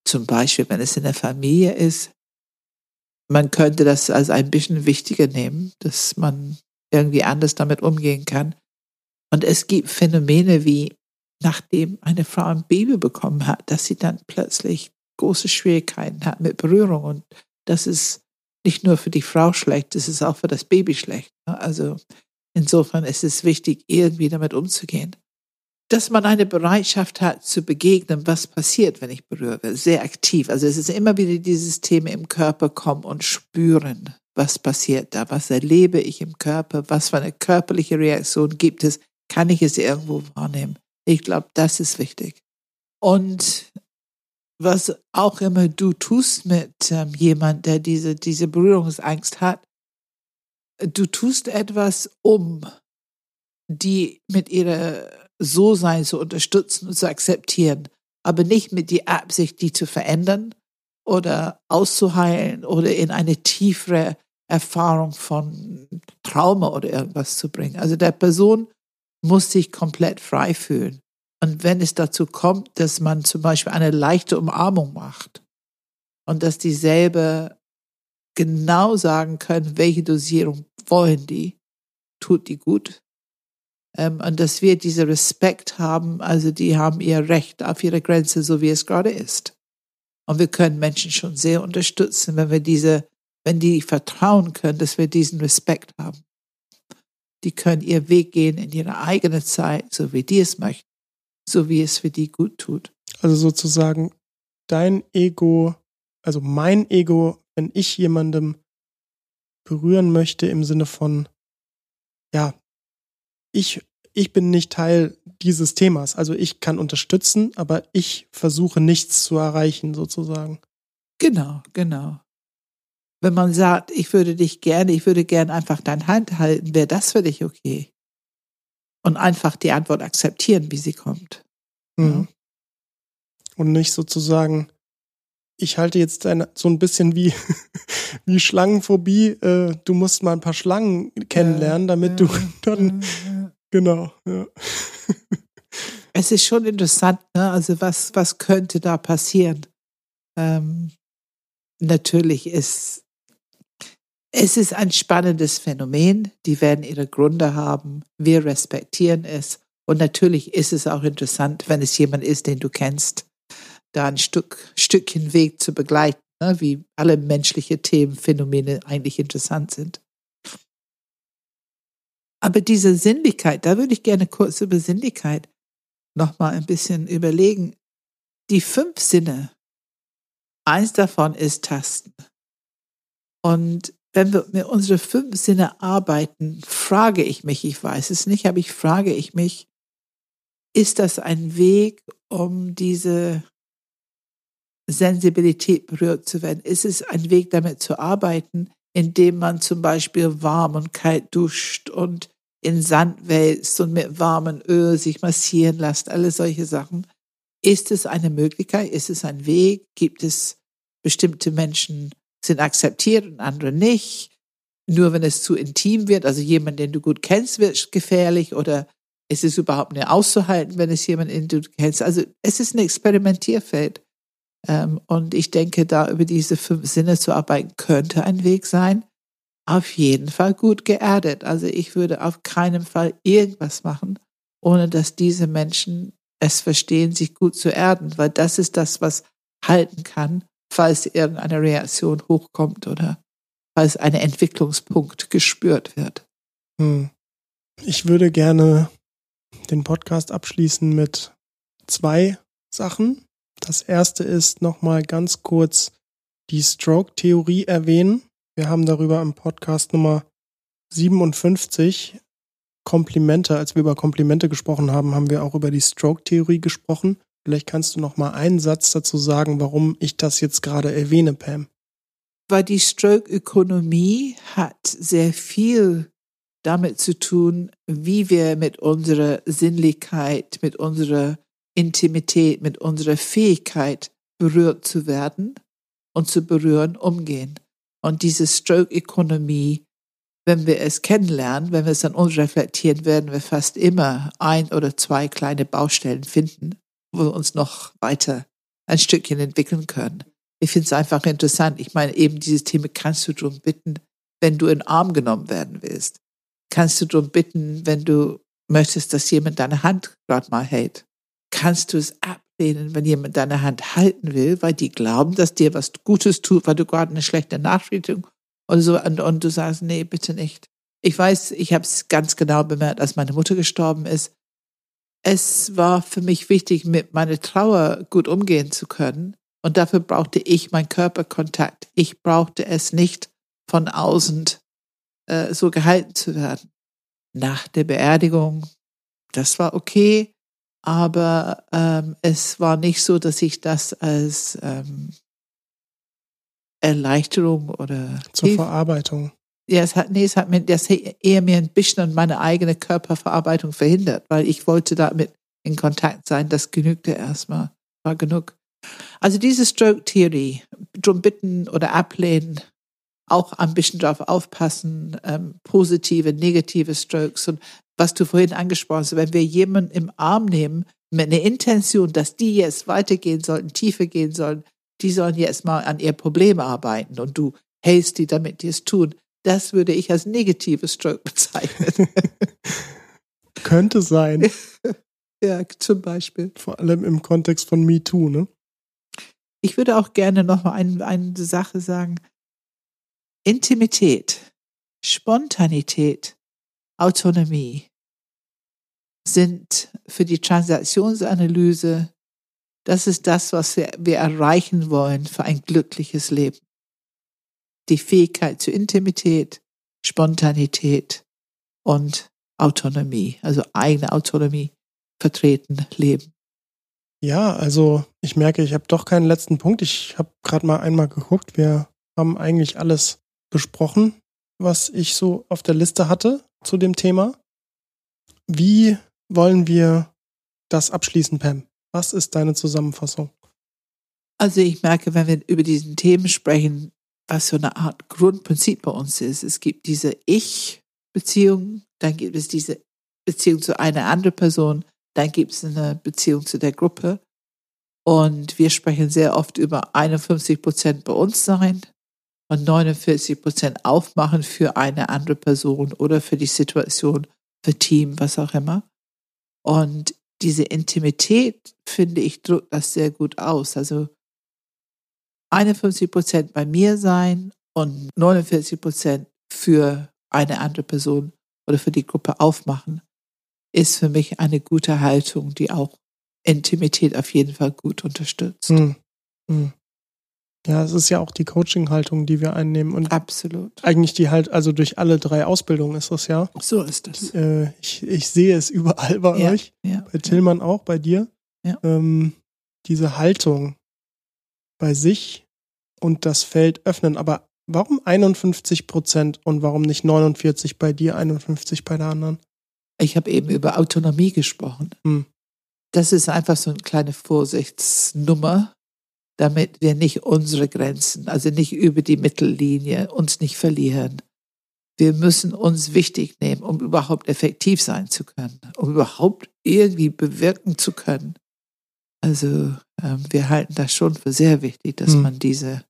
Zum Beispiel, wenn es in der Familie ist, man könnte das als ein bisschen wichtiger nehmen, dass man irgendwie anders damit umgehen kann. Und es gibt Phänomene wie, nachdem eine Frau ein Baby bekommen hat, dass sie dann plötzlich große Schwierigkeiten hat mit Berührung. Und das ist nicht nur für die Frau schlecht, es ist auch für das Baby schlecht. Ne? Also insofern ist es wichtig, irgendwie damit umzugehen. Dass man eine Bereitschaft hat zu begegnen, was passiert, wenn ich berühre, sehr aktiv. Also es ist immer wieder dieses Thema im Körper kommen und spüren, was passiert da, was erlebe ich im Körper, was für eine körperliche Reaktion gibt es, kann ich es irgendwo wahrnehmen. Ich glaube, das ist wichtig. Und was auch immer du tust mit ähm, jemand, der diese, diese Berührungsangst hat, du tust etwas, um die mit ihrer So-Sein zu unterstützen und zu akzeptieren, aber nicht mit der Absicht, die zu verändern oder auszuheilen oder in eine tiefere Erfahrung von Trauma oder irgendwas zu bringen. Also der Person muss sich komplett frei fühlen. Und wenn es dazu kommt, dass man zum Beispiel eine leichte Umarmung macht und dass dieselbe genau sagen können, welche Dosierung wollen die, tut die gut. Ähm, und dass wir diese Respekt haben, also die haben ihr Recht auf ihre Grenze, so wie es gerade ist. Und wir können Menschen schon sehr unterstützen, wenn wir diese, wenn die vertrauen können, dass wir diesen Respekt haben. Die können ihr Weg gehen in ihre eigene Zeit, so wie die es möchten, so wie es für die gut tut. Also sozusagen dein Ego, also mein Ego, wenn ich jemandem berühren möchte im Sinne von, ja, ich, ich bin nicht Teil dieses Themas. Also ich kann unterstützen, aber ich versuche nichts zu erreichen, sozusagen. Genau, genau. Wenn man sagt, ich würde dich gerne, ich würde gerne einfach deine Hand halten, wäre das für dich okay? Und einfach die Antwort akzeptieren, wie sie kommt. Mhm. Und nicht sozusagen, ich halte jetzt eine, so ein bisschen wie, wie Schlangenphobie, äh, du musst mal ein paar Schlangen kennenlernen, damit du dann, genau, ja. Es ist schon interessant, ne? also was, was könnte da passieren? Ähm, natürlich ist, es ist ein spannendes Phänomen, die werden ihre Gründe haben, wir respektieren es und natürlich ist es auch interessant, wenn es jemand ist, den du kennst, da ein Stück, Stückchen Weg zu begleiten, ne, wie alle menschliche Themen, Phänomene eigentlich interessant sind. Aber diese Sinnlichkeit, da würde ich gerne kurz über Sinnlichkeit nochmal ein bisschen überlegen. Die fünf Sinne, eins davon ist Tasten. Und wenn wir mit unseren fünf Sinne arbeiten, frage ich mich, ich weiß es nicht, aber ich frage ich mich, ist das ein Weg, um diese Sensibilität berührt zu werden? Ist es ein Weg, damit zu arbeiten, indem man zum Beispiel warm und kalt duscht und in Sand wälzt und mit warmem Öl sich massieren lässt, alle solche Sachen? Ist es eine Möglichkeit? Ist es ein Weg? Gibt es bestimmte Menschen, sind akzeptiert und andere nicht? Nur wenn es zu intim wird, also jemand, den du gut kennst, wird gefährlich oder ist es überhaupt nicht auszuhalten, wenn es jemand, den du kennst? Also es ist ein Experimentierfeld. Ähm, und ich denke, da über diese fünf Sinne zu arbeiten, könnte ein Weg sein. Auf jeden Fall gut geerdet. Also ich würde auf keinen Fall irgendwas machen, ohne dass diese Menschen es verstehen, sich gut zu erden, weil das ist das, was halten kann, falls irgendeine Reaktion hochkommt oder falls ein Entwicklungspunkt gespürt wird. Hm. Ich würde gerne den Podcast abschließen mit zwei Sachen. Das erste ist nochmal ganz kurz die Stroke-Theorie erwähnen. Wir haben darüber im Podcast Nummer 57 Komplimente, als wir über Komplimente gesprochen haben, haben wir auch über die Stroke-Theorie gesprochen. Vielleicht kannst du noch mal einen Satz dazu sagen, warum ich das jetzt gerade erwähne, Pam. Weil die Stroke-Ökonomie hat sehr viel damit zu tun, wie wir mit unserer Sinnlichkeit, mit unserer Intimität, mit unserer Fähigkeit berührt zu werden und zu berühren umgehen. Und diese Stroke-Ökonomie, wenn wir es kennenlernen, wenn wir es an uns reflektieren, werden wir fast immer ein oder zwei kleine Baustellen finden, wo wir uns noch weiter ein Stückchen entwickeln können. Ich finde es einfach interessant. Ich meine, eben dieses Thema kannst du darum bitten, wenn du in den Arm genommen werden willst. Kannst du darum bitten, wenn du möchtest, dass jemand deine Hand gerade mal hält kannst du es ablehnen, wenn jemand deine Hand halten will, weil die glauben, dass dir was Gutes tut, weil du gerade eine schlechte Nachrichtung oder so und, und du sagst, nee, bitte nicht. Ich weiß, ich habe es ganz genau bemerkt, als meine Mutter gestorben ist. Es war für mich wichtig, mit meiner Trauer gut umgehen zu können. Und dafür brauchte ich meinen Körperkontakt. Ich brauchte es nicht von außen äh, so gehalten zu werden. Nach der Beerdigung, das war okay aber ähm, es war nicht so, dass ich das als ähm, Erleichterung oder zur Hilf Verarbeitung. Ja, es hat, nee, es hat mir das eher mir ein bisschen an meine eigene Körperverarbeitung verhindert, weil ich wollte damit in Kontakt sein. Das genügte erstmal, war genug. Also diese Stroke-Theorie, drum bitten oder ablehnen, auch ein bisschen drauf aufpassen, ähm, positive, negative Strokes und was du vorhin angesprochen hast, wenn wir jemanden im Arm nehmen mit einer Intention, dass die jetzt weitergehen sollten, tiefer gehen sollen, die sollen jetzt mal an ihr Problem arbeiten und du hältst die, damit die es tun. Das würde ich als negatives Stroke bezeichnen. Könnte sein. ja, zum Beispiel. Vor allem im Kontext von MeToo, ne? Ich würde auch gerne noch mal ein, eine Sache sagen. Intimität, Spontanität, Autonomie sind für die Transaktionsanalyse, das ist das, was wir, wir erreichen wollen für ein glückliches Leben. Die Fähigkeit zur Intimität, Spontanität und Autonomie, also eigene Autonomie vertreten, leben. Ja, also ich merke, ich habe doch keinen letzten Punkt. Ich habe gerade mal einmal geguckt. Wir haben eigentlich alles besprochen, was ich so auf der Liste hatte zu dem Thema. Wie wollen wir das abschließen, Pam? Was ist deine Zusammenfassung? Also ich merke, wenn wir über diesen Themen sprechen, was so eine Art Grundprinzip bei uns ist. Es gibt diese Ich-Beziehung, dann gibt es diese Beziehung zu einer anderen Person, dann gibt es eine Beziehung zu der Gruppe. Und wir sprechen sehr oft über 51 Prozent bei uns sein und 49 Prozent aufmachen für eine andere Person oder für die Situation, für Team, was auch immer. Und diese Intimität, finde ich, drückt das sehr gut aus. Also 51 Prozent bei mir sein und 49 Prozent für eine andere Person oder für die Gruppe aufmachen, ist für mich eine gute Haltung, die auch Intimität auf jeden Fall gut unterstützt. Hm. Hm. Ja, es ist ja auch die Coaching-Haltung, die wir einnehmen. Und Absolut. Eigentlich die halt, also durch alle drei Ausbildungen ist das ja. So ist das. Äh, ich, ich sehe es überall bei ja, euch. Ja, bei Tillmann ja. auch, bei dir. Ja. Ähm, diese Haltung bei sich und das Feld öffnen. Aber warum 51 Prozent und warum nicht 49 bei dir, 51 bei der anderen? Ich habe eben über Autonomie gesprochen. Hm. Das ist einfach so eine kleine Vorsichtsnummer, damit wir nicht unsere Grenzen, also nicht über die Mittellinie, uns nicht verlieren. Wir müssen uns wichtig nehmen, um überhaupt effektiv sein zu können, um überhaupt irgendwie bewirken zu können. Also ähm, wir halten das schon für sehr wichtig, dass hm. man diese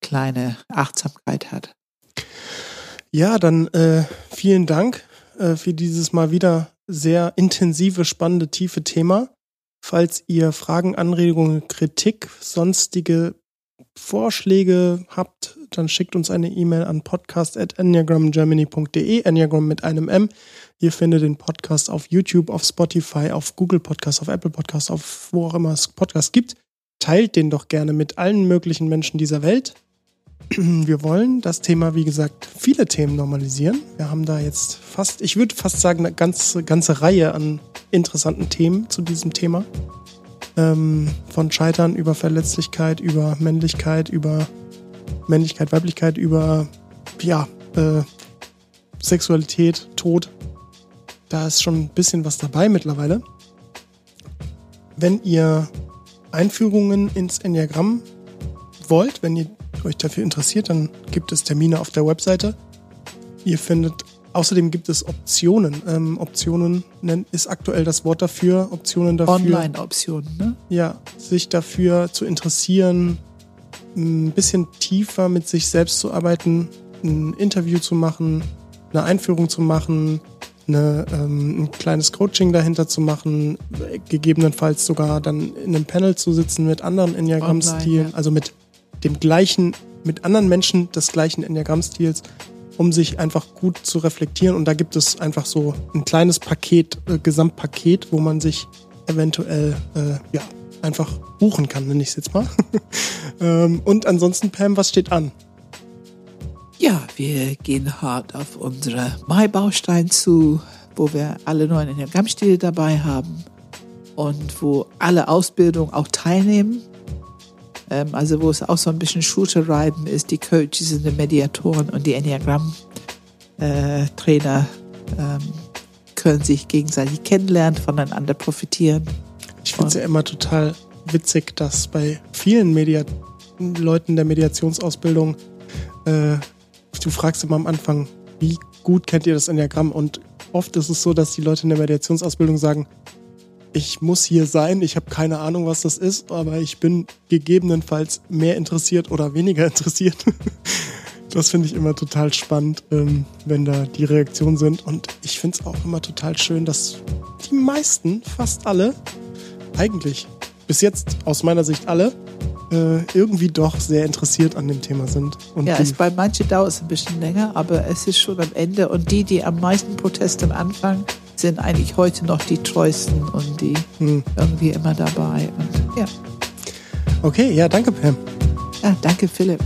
kleine Achtsamkeit hat. Ja, dann äh, vielen Dank äh, für dieses mal wieder sehr intensive, spannende, tiefe Thema. Falls ihr Fragen, Anregungen, Kritik, sonstige Vorschläge habt, dann schickt uns eine E-Mail an podcast.enneagramgermany.de, Enneagram mit einem M. Ihr findet den Podcast auf YouTube, auf Spotify, auf Google Podcast, auf Apple Podcast, auf wo auch immer es Podcasts gibt. Teilt den doch gerne mit allen möglichen Menschen dieser Welt. Wir wollen das Thema, wie gesagt, viele Themen normalisieren. Wir haben da jetzt fast, ich würde fast sagen, eine ganze, ganze Reihe an interessanten Themen zu diesem Thema. Ähm, von Scheitern über Verletzlichkeit, über Männlichkeit, über Männlichkeit, Weiblichkeit, über ja, äh, Sexualität, Tod. Da ist schon ein bisschen was dabei mittlerweile. Wenn ihr Einführungen ins Enneagramm wollt, wenn ihr euch dafür interessiert, dann gibt es Termine auf der Webseite. Ihr findet, außerdem gibt es Optionen. Ähm, Optionen nennt, ist aktuell das Wort dafür. Optionen dafür. Online-Optionen, ne? Ja, sich dafür zu interessieren, ein bisschen tiefer mit sich selbst zu arbeiten, ein Interview zu machen, eine Einführung zu machen, eine, ähm, ein kleines Coaching dahinter zu machen, gegebenenfalls sogar dann in einem Panel zu sitzen mit anderen Enneagramm-Stilen, ja. also mit dem gleichen, mit anderen Menschen des gleichen Enneagramm-Stils, um sich einfach gut zu reflektieren. Und da gibt es einfach so ein kleines Paket, äh, Gesamtpaket, wo man sich eventuell äh, ja, einfach buchen kann, nenne ich es jetzt mal. ähm, und ansonsten, Pam, was steht an? Ja, wir gehen hart auf unsere Mai-Baustein zu, wo wir alle neuen Enneagramm-Stile dabei haben und wo alle Ausbildungen auch teilnehmen. Ähm, also wo es auch so ein bisschen Shooter-Reiben ist, die Coaches und die Mediatoren und die Enneagramm-Trainer ähm, können sich gegenseitig kennenlernen, voneinander profitieren. Ich finde es ja immer total witzig, dass bei vielen Media Leuten der Mediationsausbildung äh, du fragst immer am Anfang, wie gut kennt ihr das Enneagramm? Und oft ist es so, dass die Leute in der Mediationsausbildung sagen, ich muss hier sein, ich habe keine Ahnung, was das ist, aber ich bin gegebenenfalls mehr interessiert oder weniger interessiert. Das finde ich immer total spannend, ähm, wenn da die Reaktionen sind. Und ich finde es auch immer total schön, dass die meisten, fast alle, eigentlich bis jetzt aus meiner Sicht alle, äh, irgendwie doch sehr interessiert an dem Thema sind. Und ja, es, bei manchen dauert es ein bisschen länger, aber es ist schon am Ende. Und die, die am meisten Proteste anfangen, sind eigentlich heute noch die treuesten und die hm. irgendwie immer dabei. Und, ja. Okay, ja, danke, Pam. Ja, danke, Philipp.